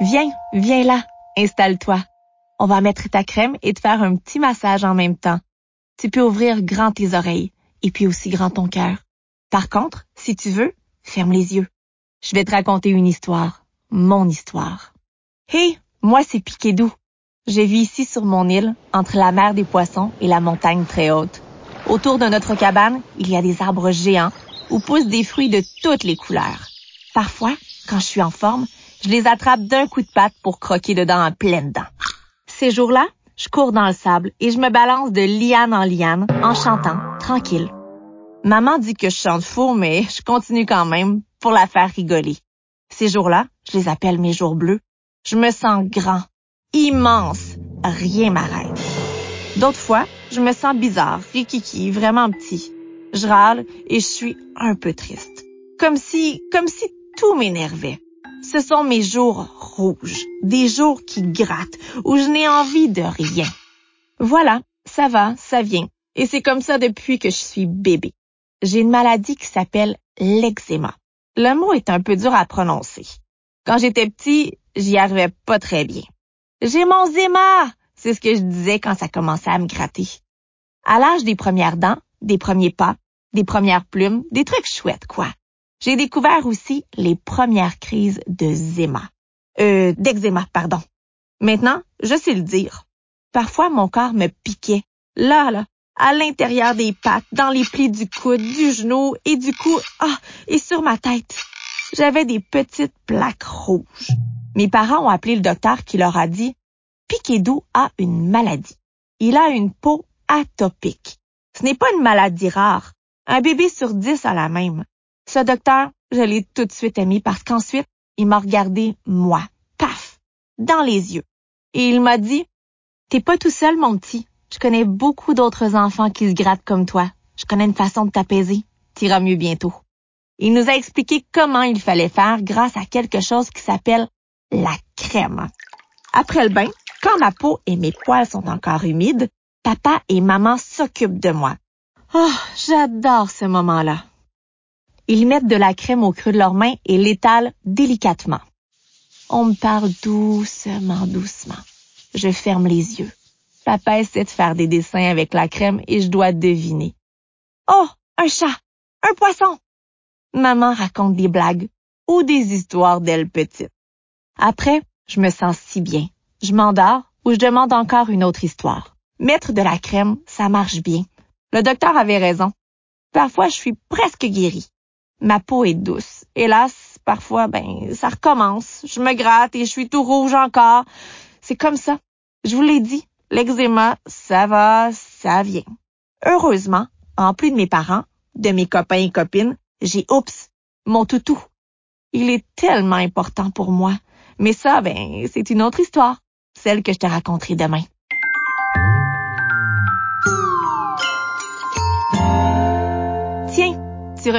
Viens, viens là, installe-toi. On va mettre ta crème et te faire un petit massage en même temps. Tu peux ouvrir grand tes oreilles et puis aussi grand ton cœur. Par contre, si tu veux, ferme les yeux. Je vais te raconter une histoire, mon histoire. Hé, moi c'est Piquet-Doux. Je vis ici sur mon île, entre la mer des poissons et la montagne très haute. Autour de notre cabane, il y a des arbres géants où poussent des fruits de toutes les couleurs. Parfois, quand je suis en forme, je les attrape d'un coup de patte pour croquer dedans en pleine dents. Ces jours-là, je cours dans le sable et je me balance de liane en liane en chantant, tranquille. Maman dit que je chante faux, mais je continue quand même pour la faire rigoler. Ces jours-là, je les appelle mes jours bleus. Je me sens grand, immense, rien m'arrête. D'autres fois, je me sens bizarre, rikiki, vraiment petit. Je râle et je suis un peu triste. Comme si, comme si tout m'énervait. Ce sont mes jours rouges, des jours qui grattent, où je n'ai envie de rien. Voilà, ça va, ça vient. Et c'est comme ça depuis que je suis bébé. J'ai une maladie qui s'appelle l'eczéma. Le mot est un peu dur à prononcer. Quand j'étais petit, j'y arrivais pas très bien. J'ai mon zéma! C'est ce que je disais quand ça commençait à me gratter. À l'âge des premières dents, des premiers pas, des premières plumes, des trucs chouettes, quoi. J'ai découvert aussi les premières crises de zéma. Euh, d'eczéma, pardon. Maintenant, je sais le dire. Parfois, mon corps me piquait. Là, là, à l'intérieur des pattes, dans les plis du coude, du genou et du cou, ah, et sur ma tête. J'avais des petites plaques rouges. Mes parents ont appelé le docteur qui leur a dit Piquet-Doux a une maladie. Il a une peau atopique. Ce n'est pas une maladie rare. Un bébé sur dix a la même. Ce docteur, je l'ai tout de suite aimé parce qu'ensuite, il m'a regardé, moi, paf, dans les yeux. Et il m'a dit, t'es pas tout seul, mon petit. Je connais beaucoup d'autres enfants qui se grattent comme toi. Je connais une façon de t'apaiser. T'iras mieux bientôt. Il nous a expliqué comment il fallait faire grâce à quelque chose qui s'appelle la crème. Après le bain, quand ma peau et mes poils sont encore humides, papa et maman s'occupent de moi. Oh, j'adore ce moment-là. Ils mettent de la crème au creux de leurs mains et l'étalent délicatement. On me parle doucement, doucement. Je ferme les yeux. Papa essaie de faire des dessins avec la crème et je dois deviner. Oh, un chat, un poisson. Maman raconte des blagues ou des histoires d'elle petite. Après, je me sens si bien. Je m'endors ou je demande encore une autre histoire. Mettre de la crème, ça marche bien. Le docteur avait raison. Parfois, je suis presque guérie. Ma peau est douce. Hélas, parfois, ben, ça recommence. Je me gratte et je suis tout rouge encore. C'est comme ça. Je vous l'ai dit, l'eczéma, ça va, ça vient. Heureusement, en plus de mes parents, de mes copains et copines, j'ai Oups, mon toutou. Il est tellement important pour moi. Mais ça, ben, c'est une autre histoire, celle que je te raconterai demain.